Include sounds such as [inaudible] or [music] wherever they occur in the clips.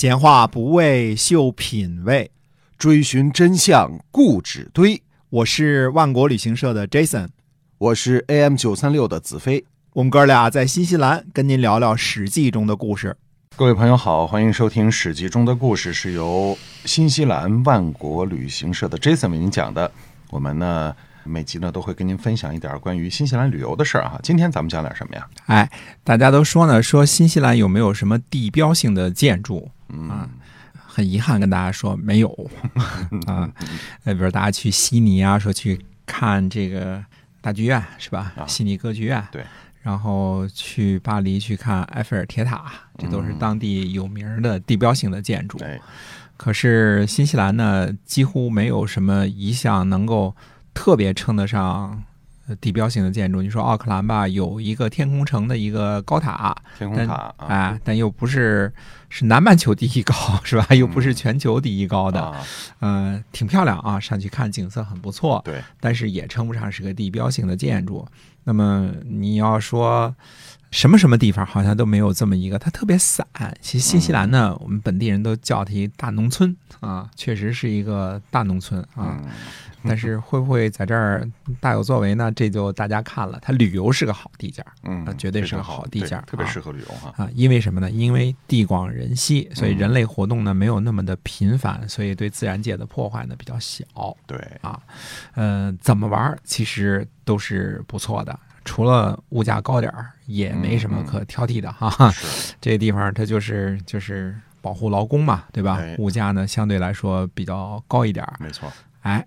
闲话不为秀品味，追寻真相固执堆。我是万国旅行社的 Jason，我是 AM 九三六的子飞。我们哥俩在新西兰跟您聊聊《史记》中的故事。各位朋友好，欢迎收听《史记》中的故事，是由新西兰万国旅行社的 Jason 为您讲的。我们呢每集呢都会跟您分享一点关于新西兰旅游的事儿哈。今天咱们讲点什么呀？哎，大家都说呢，说新西兰有没有什么地标性的建筑？啊，很遗憾跟大家说没有 [laughs] 啊。呃，比如大家去悉尼啊，说去看这个大剧院是吧？悉尼歌剧院。对。然后去巴黎去看埃菲尔铁塔，这都是当地有名的地标性的建筑。可是新西兰呢，几乎没有什么一项能够特别称得上地标性的建筑。你说奥克兰吧，有一个天空城的一个高塔，天空塔啊，但又不是是南半球第一高，是吧？又不是全球第一高的，嗯，挺漂亮啊，上去看景色很不错。对，但是也称不上是个地标性的建筑。那么你要说什么什么地方好像都没有这么一个，它特别散。其实新西兰呢，我们本地人都叫它一大农村啊，确实是一个大农村啊。但是会不会在这儿大有作为呢？这就大家看了。它旅游是个好地界儿嗯，绝对是个好地界儿特别适合旅游哈啊。因为什么呢？因为地广人稀，所以人类活动呢没有那么的频繁，所以对自然界的破坏呢比较小。对啊，呃，怎么玩其实都是不错的，除了物价高点儿，也没什么可挑剔的哈。[laughs] 这个地方它就是就是保护劳工嘛，对吧？物价呢相对来说比较高一点儿没错。哎。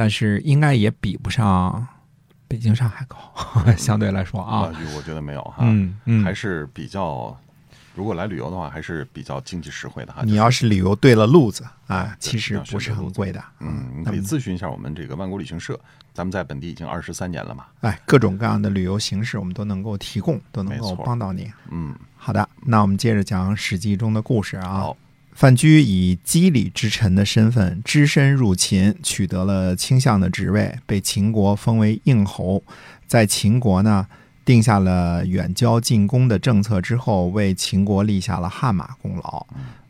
但是应该也比不上北京、上海高，[laughs] 相对来说啊，我觉得没有哈，嗯嗯，还是比较，如果来旅游的话，还是比较经济实惠的哈。你要是旅游对了路子啊，其实不是很贵的。嗯，你可以咨询一下我们这个万国旅行社，咱们在本地已经二十三年了嘛。哎，各种各样的旅游形式我们都能够提供，都能够帮到你。嗯，好的，那我们接着讲《史记》中的故事啊。范雎以羁旅之臣的身份，只身入秦，取得了卿相的职位，被秦国封为应侯。在秦国呢，定下了远交近攻的政策之后，为秦国立下了汗马功劳。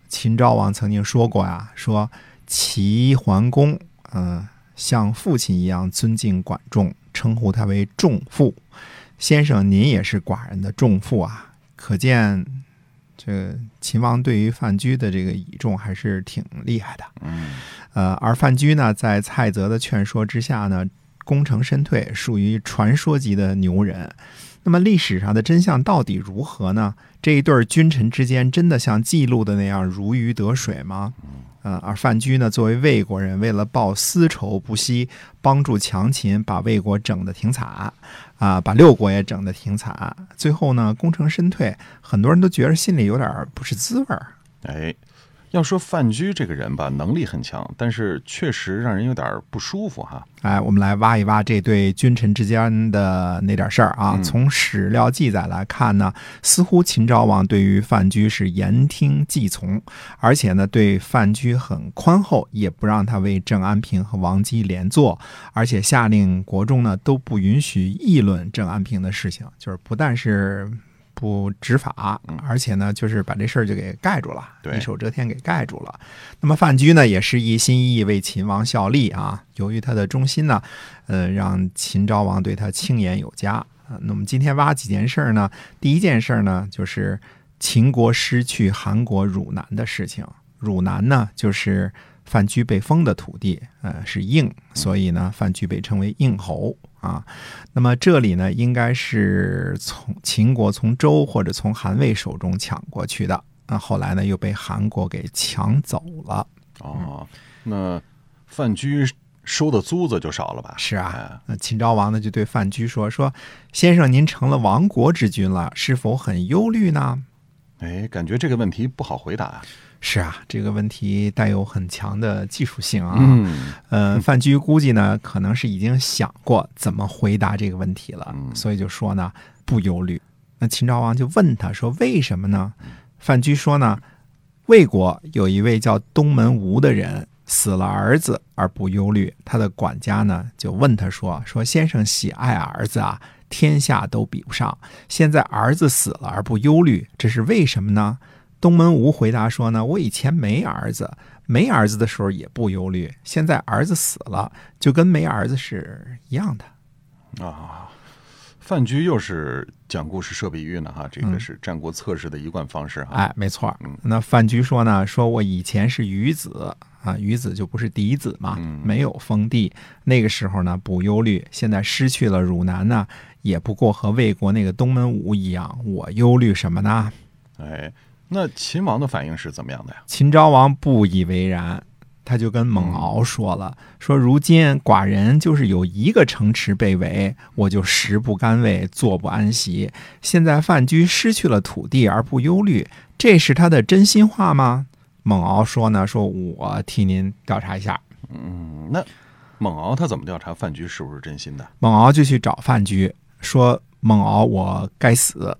秦昭王曾经说过呀，说齐桓公，嗯，像父亲一样尊敬管仲，称呼他为仲父先生。您也是寡人的仲父啊，可见。这秦王对于范雎的这个倚重还是挺厉害的，嗯，呃，而范雎呢，在蔡泽的劝说之下呢，功成身退，属于传说级的牛人。那么历史上的真相到底如何呢？这一对君臣之间真的像记录的那样如鱼得水吗？嗯，而范雎呢，作为魏国人，为了报私仇，不惜帮助强秦，把魏国整得挺惨，啊，把六国也整得挺惨。最后呢，功成身退，很多人都觉得心里有点不是滋味儿。哎。要说范雎这个人吧，能力很强，但是确实让人有点不舒服哈。哎，我们来挖一挖这对君臣之间的那点事儿啊。从史料记载来看呢，似乎秦昭王对于范雎是言听计从，而且呢对范雎很宽厚，也不让他为郑安平和王姬连坐，而且下令国中呢都不允许议论郑安平的事情，就是不但是。不执法，而且呢，就是把这事儿就给盖住了，一手遮天给盖住了。那么范雎呢，也是一心一意为秦王效力啊。由于他的忠心呢，呃，让秦昭王对他轻言有加。那么今天挖几件事儿呢？第一件事儿呢，就是秦国失去韩国汝南的事情。汝南呢，就是范雎被封的土地，呃，是应，所以呢，范雎被称为应侯。啊，那么这里呢，应该是从秦国从周或者从韩魏手中抢过去的，那后来呢又被韩国给抢走了。哦，那范雎收的租子就少了吧？是啊，那秦昭王呢就对范雎说：“说先生您成了亡国之君了，是否很忧虑呢？”哎，感觉这个问题不好回答。是啊，这个问题带有很强的技术性啊。嗯，呃，范雎估计呢，可能是已经想过怎么回答这个问题了，所以就说呢，不忧虑。那秦昭王就问他说：“为什么呢？”范雎说呢：“魏国有一位叫东门吴的人死了儿子而不忧虑，他的管家呢就问他说：‘说先生喜爱儿子啊，天下都比不上。现在儿子死了而不忧虑，这是为什么呢？’东门吴回答说呢，我以前没儿子，没儿子的时候也不忧虑，现在儿子死了，就跟没儿子是一样的。啊，范雎又是讲故事设比喻呢哈，这个是战国策士的一贯方式哈。哎，没错。那范雎说呢，说我以前是鱼子啊，鱼子就不是嫡子嘛，没有封地，那个时候呢不忧虑，现在失去了汝南呢，也不过和魏国那个东门武一样，我忧虑什么呢？哎。那秦王的反应是怎么样的呀？秦昭王不以为然，他就跟蒙敖说了：“说如今寡人就是有一个城池被围，我就食不甘味，坐不安席。现在范雎失去了土地而不忧虑，这是他的真心话吗？”蒙敖说：“呢，说我替您调查一下。”嗯，那蒙敖他怎么调查范雎是不是真心的？蒙敖就去找范雎，说：“蒙敖，我该死。”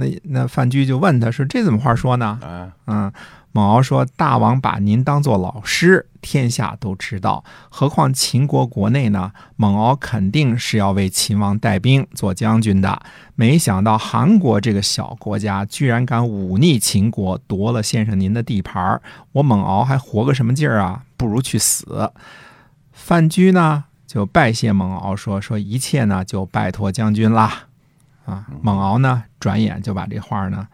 那那范雎就问他说：“这怎么话说呢？”嗯，蒙敖说：“大王把您当做老师，天下都知道。何况秦国国内呢？蒙敖肯定是要为秦王带兵做将军的。没想到韩国这个小国家居然敢忤逆秦国，夺了先生您的地盘我蒙敖还活个什么劲儿啊？不如去死。”范雎呢就拜谢蒙敖说：“说一切呢就拜托将军啦。”啊，蒙敖呢，转眼就把这话呢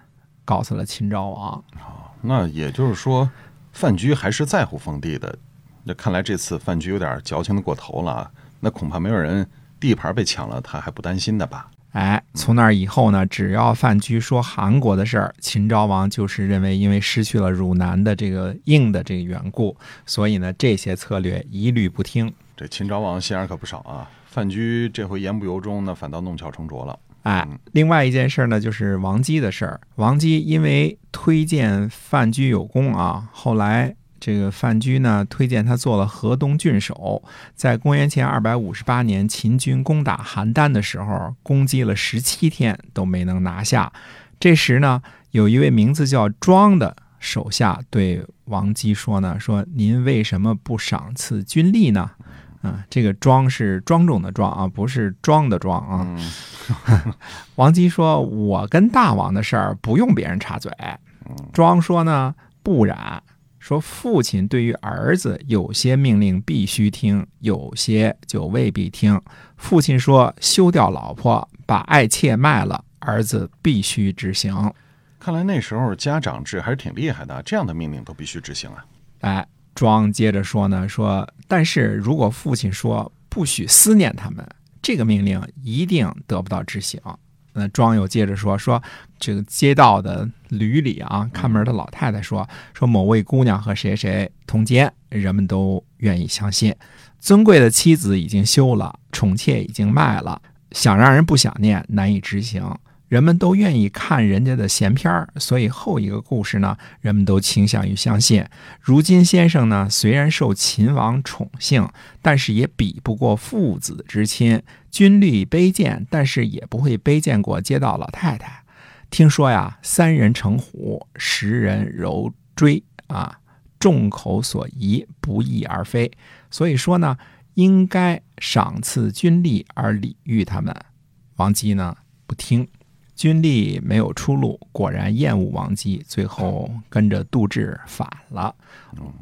告诉了秦昭王。哦，那也就是说，范雎还是在乎封地的。那看来这次范雎有点矫情的过头了。那恐怕没有人地盘被抢了，他还不担心的吧？哎，从那以后呢，只要范雎说韩国的事儿，秦昭王就是认为因为失去了汝南的这个硬的这个缘故，所以呢，这些策略一律不听。这秦昭王心眼可不少啊。范雎这回言不由衷，那反倒弄巧成拙了。哎，另外一件事儿呢，就是王姬的事儿。王姬因为推荐范雎有功啊，后来这个范雎呢推荐他做了河东郡守。在公元前二百五十八年，秦军攻打邯郸的时候，攻击了十七天都没能拿下。这时呢，有一位名字叫庄的手下对王姬说呢：“说您为什么不赏赐军力呢？”啊，这个庄是庄重的庄啊，不是装的装啊。[laughs] 王姬说：“我跟大王的事儿不用别人插嘴。”庄说：“呢，不然。说父亲对于儿子有些命令必须听，有些就未必听。父亲说休掉老婆，把爱妾卖了，儿子必须执行。看来那时候家长制还是挺厉害的，这样的命令都必须执行啊。”哎。庄接着说呢，说但是如果父亲说不许思念他们，这个命令一定得不到执行。那庄又接着说，说这个街道的驴里啊，看门的老太太说，说某位姑娘和谁谁通奸，人们都愿意相信。尊贵的妻子已经休了，宠妾已经卖了，想让人不想念，难以执行。人们都愿意看人家的闲片儿，所以后一个故事呢，人们都倾向于相信。如今先生呢，虽然受秦王宠幸，但是也比不过父子之亲。军力卑贱，但是也不会卑贱过街道老太太。听说呀，三人成虎，十人揉锥啊，众口所疑，不翼而飞。所以说呢，应该赏赐军力而礼遇他们。王姬呢，不听。军力没有出路，果然厌恶王姬，最后跟着杜挚反了。嗯，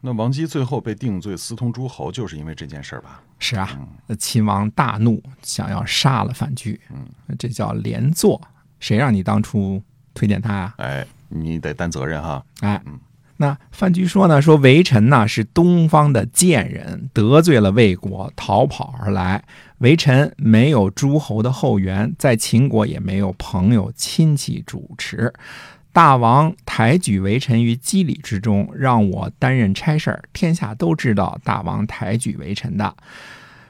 那王姬最后被定罪私通诸侯，就是因为这件事儿吧？是啊，那秦王大怒，想要杀了范雎。嗯，这叫连坐。谁让你当初推荐他啊？哎，你得担责任哈。哎，嗯。那范雎说呢？说微臣呢是东方的贱人，得罪了魏国，逃跑而来。微臣没有诸侯的后援，在秦国也没有朋友亲戚主持。大王抬举微臣于机礼之中，让我担任差事儿，天下都知道大王抬举微臣的。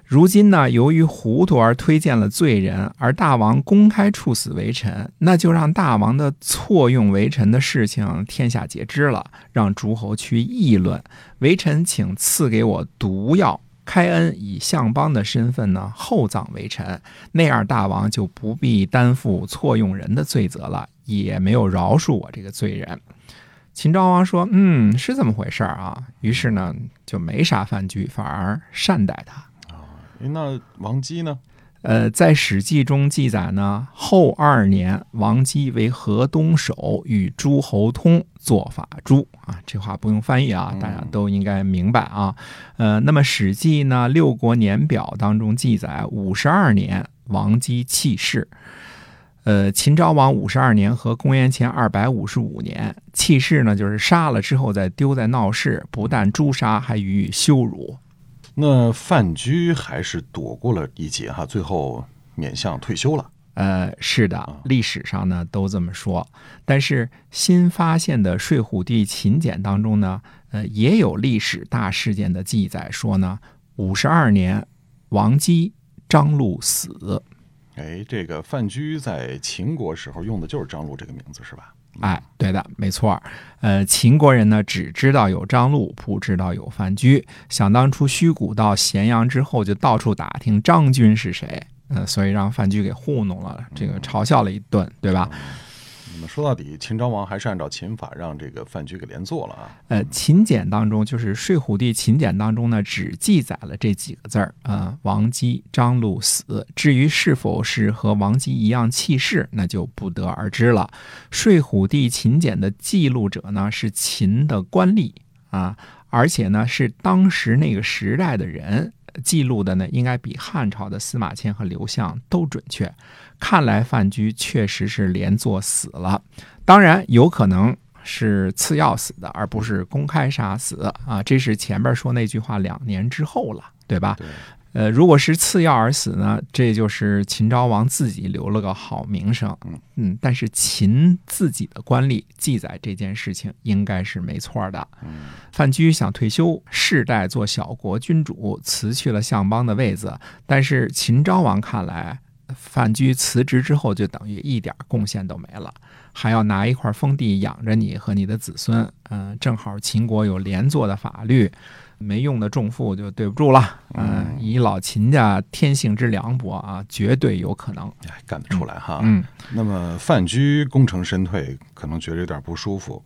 如今呢，由于糊涂而推荐了罪人，而大王公开处死微臣，那就让大王的错用微臣的事情天下皆知了，让诸侯去议论。微臣请赐给我毒药，开恩以相邦的身份呢厚葬为臣，那样大王就不必担负错用人的罪责了，也没有饶恕我这个罪人。秦昭王说：“嗯，是这么回事啊。”于是呢，就没啥饭局，反而善待他。啊那王姬呢？呃，在《史记》中记载呢，后二年，王姬为河东守，与诸侯通，做法诸啊。这话不用翻译啊，大家都应该明白啊。呃，那么《史记》呢，《六国年表》当中记载，五十二年，王姬弃世。呃，秦昭王五十二年和公元前二百五十五年，弃世呢，就是杀了之后再丢在闹市，不但诛杀，还予以羞辱。那范雎还是躲过了一劫哈，最后免相退休了。呃，是的，历史上呢都这么说。但是新发现的睡虎地秦简当中呢，呃，也有历史大事件的记载，说呢，五十二年，王姬、张禄死。哎，这个范雎在秦国时候用的就是张禄这个名字是吧？哎，对的，没错。呃，秦国人呢只知道有张禄，不知道有范雎。想当初虚谷到咸阳之后，就到处打听张军是谁，呃，所以让范雎给糊弄了，这个嘲笑了一顿，对吧？那么说到底，秦昭王还是按照秦法让这个范雎给连坐了啊。呃，秦简当中就是睡虎地秦简当中呢，只记载了这几个字儿啊，王姬、张禄死。至于是否是和王姬一样弃世，那就不得而知了。睡虎地秦简的记录者呢，是秦的官吏啊，而且呢是当时那个时代的人。记录的呢，应该比汉朝的司马迁和刘向都准确。看来范雎确实是连坐死了，当然有可能是次要死的，而不是公开杀死啊。这是前面说那句话两年之后了，对吧？呃，如果是次要而死呢，这就是秦昭王自己留了个好名声。嗯但是秦自己的官吏记载这件事情应该是没错的。范雎想退休，世代做小国君主，辞去了相邦的位子。但是秦昭王看来，范雎辞职之后就等于一点贡献都没了，还要拿一块封地养着你和你的子孙。嗯，正好秦国有连坐的法律。没用的重负就对不住了，嗯，以老秦家天性之凉薄啊，绝对有可能哎干得出来哈。嗯，那么范雎功成身退，可能觉得有点不舒服，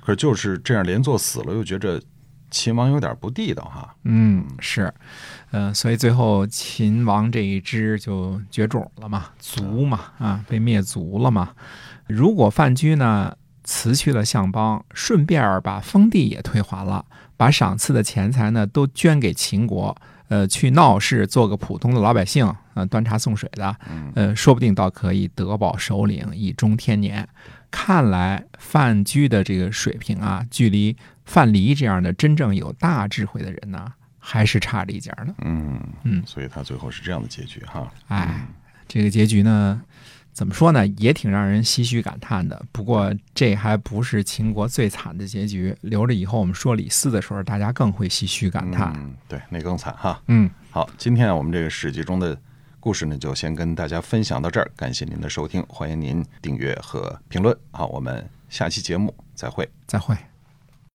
可就是这样连坐死了，又觉着秦王有点不地道哈。嗯，是，呃，所以最后秦王这一支就绝种了嘛，族嘛啊，被灭族了嘛。如果范雎呢？辞去了相邦，顺便儿把封地也退还了，把赏赐的钱财呢都捐给秦国，呃，去闹市做个普通的老百姓，呃，端茶送水的，呃，说不定倒可以得保首领以终天年。看来范雎的这个水平啊，距离范蠡这样的真正有大智慧的人呢，还是差着一截呢。嗯嗯，所以他最后是这样的结局哈。哎，这个结局呢？怎么说呢，也挺让人唏嘘感叹的。不过这还不是秦国最惨的结局，留着以后我们说李斯的时候，大家更会唏嘘感叹。嗯，对，那更惨哈。嗯，好，今天我们这个史记中的故事呢，就先跟大家分享到这儿。感谢您的收听，欢迎您订阅和评论。好，我们下期节目再会。再会。